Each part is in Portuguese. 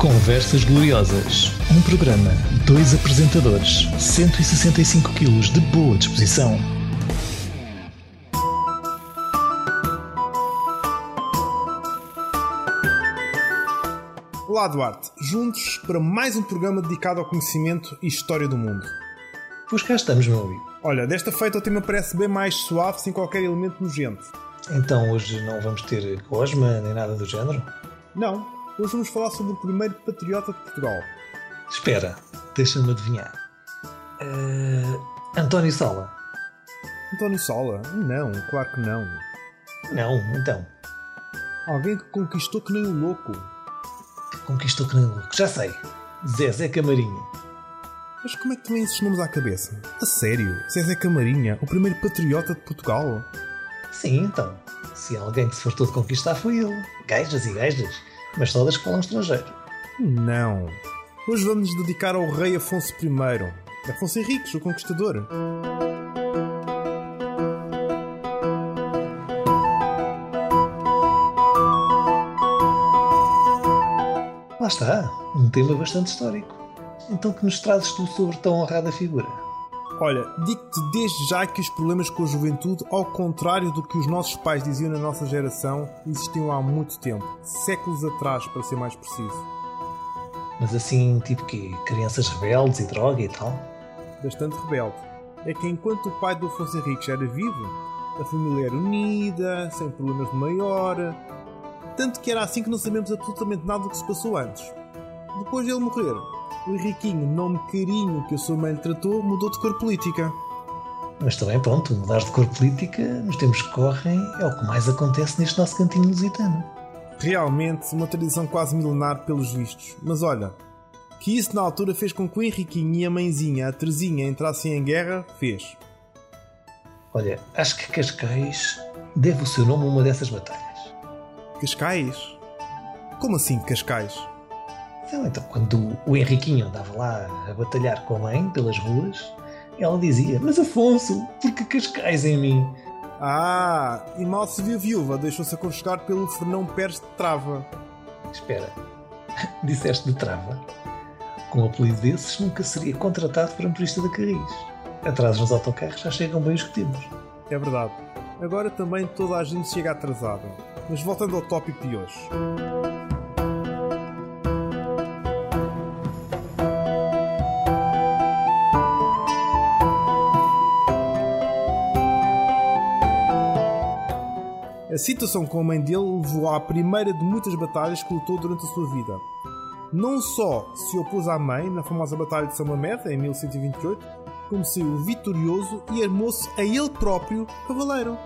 Conversas Gloriosas. Um programa, dois apresentadores, 165 quilos de boa disposição. Olá, Duarte. Juntos para mais um programa dedicado ao conhecimento e história do mundo. Pois cá estamos, meu amigo. Olha, desta feita o tema parece bem mais suave, sem qualquer elemento nojento. Então hoje não vamos ter Cosma nem nada do género? Não, hoje vamos falar sobre o primeiro patriota de Portugal. Espera, deixa-me adivinhar. Uh, António Sala? António Sola? Não, claro que não. Não, então. Alguém que conquistou que nem um louco. Conquistou que nem um louco? Já sei. Zezé Camarinha. Mas como é que também esses nomes à cabeça? A sério? Zezé Camarinha, o primeiro patriota de Portugal? Sim, então. Se alguém que se fartou de conquistar foi ele. Gajas e gajas. Mas todas que falam estrangeiro. Não. Hoje vamos nos dedicar ao rei Afonso I. Afonso Henriques, o conquistador. Lá está. Um tema bastante histórico. Então que nos trazes tu sobre tão honrada figura? Olha, digo-te desde já que os problemas com a juventude, ao contrário do que os nossos pais diziam na nossa geração, existiam há muito tempo. Séculos atrás, para ser mais preciso. Mas assim, tipo que crianças rebeldes e droga e tal? Bastante rebelde. É que enquanto o pai do Afonso Henriques era vivo, a família era unida, sem problemas de maior. Tanto que era assim que não sabemos absolutamente nada do que se passou antes. Depois de ele morrer, o Henriquinho, nome carinho que a sua mãe lhe tratou, mudou de cor política. Mas também, pronto, mudar de cor política nos tempos que correm é o que mais acontece neste nosso cantinho lusitano. Realmente, uma tradição quase milenar pelos vistos. Mas olha, que isso na altura fez com que o Henriquinho e a mãezinha, a Terezinha, entrassem em guerra, fez. Olha, acho que Cascais deve o seu nome a uma dessas batalhas. Cascais? Como assim Cascais? Então, então, quando o Henriquinho andava lá a batalhar com a mãe pelas ruas, ela dizia: Mas Afonso, porque Cascais em mim? Ah, e mal se viu viúva, deixou-se aconchegar pelo Fernão Pérez de Trava. Espera, disseste de Trava? Com um apelido desses, nunca seria contratado para motorista de Carris. Atrasos nos autocarros já chegam bem os que temos. É verdade. Agora também toda a gente chega atrasada. Mas voltando ao tópico de hoje. A situação com a mãe dele levou à primeira de muitas batalhas que lutou durante a sua vida. Não só se opôs à mãe na famosa Batalha de São Mamede, em 1128, como saiu vitorioso e armou-se a ele próprio cavaleiro.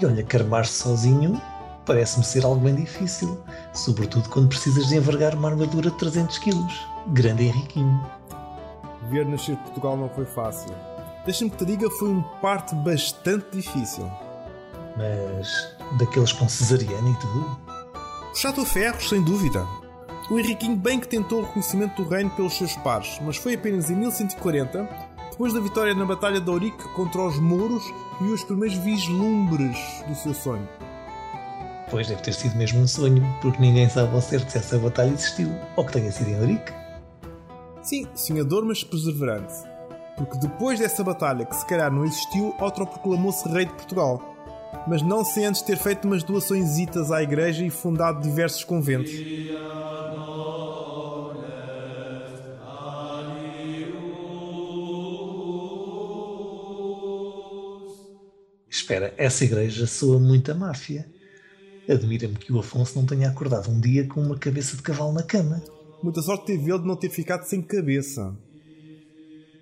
E olha que armar-se sozinho parece-me ser algo bem difícil, sobretudo quando precisas de envergar uma armadura de 300 kg. Grande Henriquinho. Ver nascer Portugal não foi fácil. Deixa-me que te diga, foi um parto bastante difícil. Mas daqueles com cesariana e tudo? A ferros, sem dúvida. O Henriquinho bem que tentou o reconhecimento do reino pelos seus pares, mas foi apenas em 1140, depois da vitória na Batalha de Ourique contra os mouros, viu os primeiros vislumbres do seu sonho. Pois deve ter sido mesmo um sonho, porque ninguém sabe ao certo se essa batalha existiu, ou que tenha sido em Ourique. Sim, sonhador, mas perseverante. Porque depois dessa batalha, que se calhar não existiu, autoproclamou-se rei de Portugal mas não sem antes ter feito umas doações à igreja e fundado diversos conventos. Espera, essa igreja soa muito a máfia. Admira-me que o Afonso não tenha acordado um dia com uma cabeça de cavalo na cama. Muita sorte teve ele de não ter ficado sem cabeça.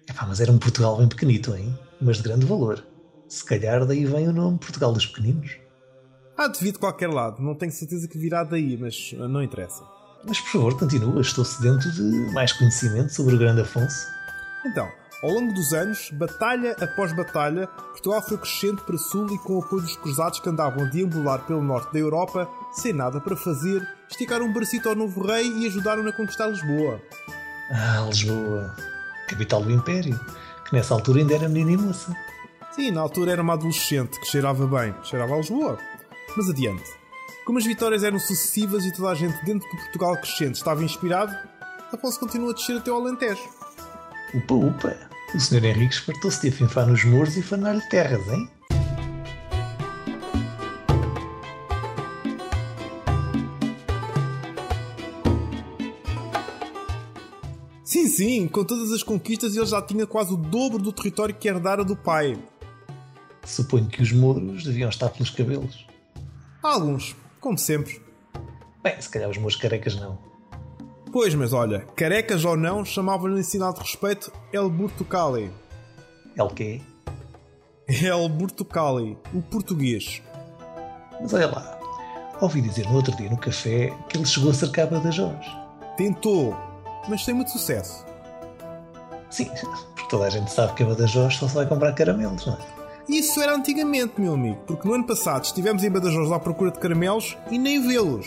Epá, mas era um Portugal bem pequenito, hein? Mas de grande valor. Se calhar daí vem o nome Portugal dos Pequeninos. Ah, devido de qualquer lado. Não tenho certeza que virá daí, mas não interessa. Mas por favor, continua. Estou sedento de mais conhecimento sobre o grande Afonso. Então, ao longo dos anos, batalha após batalha, Portugal foi crescendo para sul e com o apoio dos cruzados que andavam a deambular pelo norte da Europa, sem nada para fazer, esticaram um bracito ao novo rei e ajudaram-no a conquistar Lisboa. Ah, Lisboa, capital do Império, que nessa altura ainda era menina e moça. Sim, na altura era uma adolescente que cheirava bem, cheirava a Lisboa. Mas adiante. Como as vitórias eram sucessivas e toda a gente dentro do Portugal crescente estava inspirado, Afonso continua a descer até ao Alentejo. Upa, upa! O Sr. Henrique esfartou-se de afinfar nos muros e fanar-lhe terras, hein? Sim, sim, com todas as conquistas ele já tinha quase o dobro do território que herdara do pai. Suponho que os mouros deviam estar pelos cabelos. Alguns, como sempre. Bem, se calhar os meus carecas não. Pois, mas olha, carecas ou não, chamavam-lhe em sinal de respeito El Burtucali. O quê? El Burtucali, o português. Mas olha lá, ouvi dizer no outro dia no café que ele chegou a cercar Badajoz. Tentou, mas sem muito sucesso. Sim, porque toda a gente sabe que a Badajoz só se vai comprar caramelos, não é? Isso era antigamente, meu amigo, porque no ano passado estivemos em Badajoz à procura de caramelos e nem vê-los.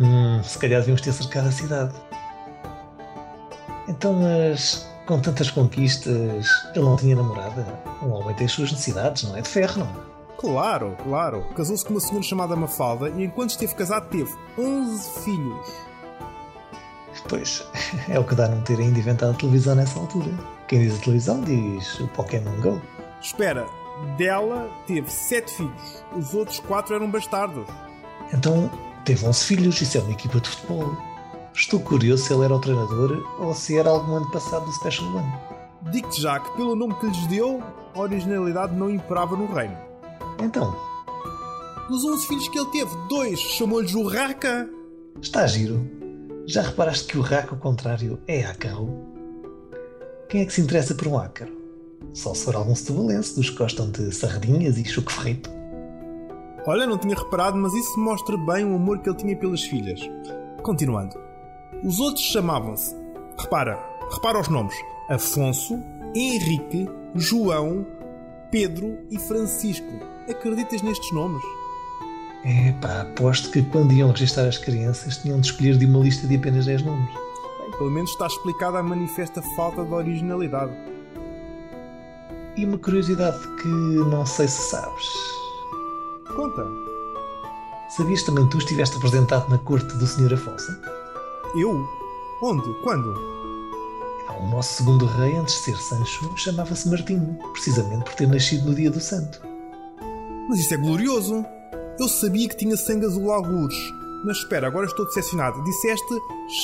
Hum, se calhar devíamos ter cercado a cidade. Então, mas com tantas conquistas, ele não tinha namorada? Um homem tem as suas necessidades, não é? De ferro, não Claro, claro. Casou-se com uma senhora chamada Mafalda e enquanto esteve casado teve 11 filhos. Pois, é o que dá não ter ainda inventado a televisão nessa altura. Quem diz a televisão diz o Pokémon GO. Espera, dela teve 7 filhos. Os outros 4 eram bastardos. Então, teve 11 filhos, isso é uma equipa de futebol. Estou curioso se ele era o treinador ou se era algum ano passado do Special One. Digo-te já que, pelo nome que lhes deu, a originalidade não imperava no reino. Então, Dos 11 filhos que ele teve, dois chamou-lhes o Raka. está giro. Já reparaste que o raco, ao contrário, é ácaro? Quem é que se interessa por um ácaro? Só se for algum setubalense dos que gostam de sardinhas e choco frito. Olha, não tinha reparado, mas isso mostra bem o amor que ele tinha pelas filhas. Continuando. Os outros chamavam-se. Repara, repara os nomes: Afonso, Henrique, João, Pedro e Francisco. Acreditas nestes nomes? É pá, aposto que quando iam registrar as crianças tinham de escolher de uma lista de apenas 10 nomes. Bem, pelo menos está explicada a manifesta falta de originalidade. E uma curiosidade que não sei se sabes. Conta. Sabias também que tu estiveste apresentado na corte do Sr. Afonso? Eu? Onde? Quando? O nosso segundo rei, antes de ser Sancho, chamava-se Martinho, precisamente por ter nascido no dia do santo. Mas isso é glorioso! Eu sabia que tinha sangue azul algures. Mas espera, agora estou decepcionado. Disseste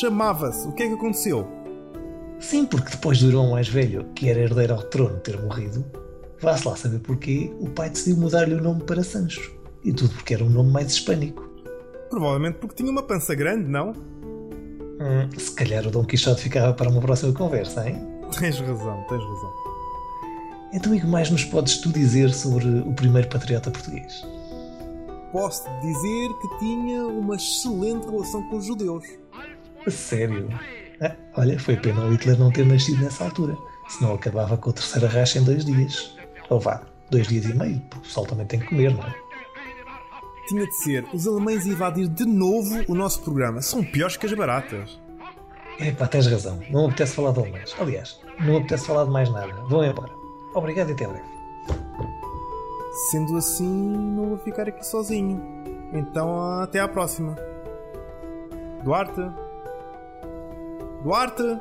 chamava-se. O que é que aconteceu? Sim, porque depois do irmão mais velho, que era herdeiro ao trono, ter morrido, vá-se lá saber porquê, o pai decidiu mudar-lhe o nome para Sancho. E tudo porque era um nome mais hispânico. Provavelmente porque tinha uma pança grande, não? Hum, se calhar o Dom Quixote ficava para uma próxima conversa, hein? Tens razão, tens razão. Então, e o que mais nos podes tu dizer sobre o primeiro patriota português? Posso dizer que tinha uma excelente relação com os judeus. A sério? Ah, olha, foi pena o Hitler não ter nascido nessa altura, senão acabava com a terceira racha em dois dias. Ou vá, dois dias e meio, porque o pessoal também tem que comer, não é? Tinha de ser os alemães invadir de novo o nosso programa. São piores que as baratas. É pá, tens razão, não apetece falar de alemães. Aliás, não apetece falar de mais nada. Vão embora. Obrigado e até breve. Sendo assim, não vou ficar aqui sozinho. Então, até à próxima. Duarte? Duarte?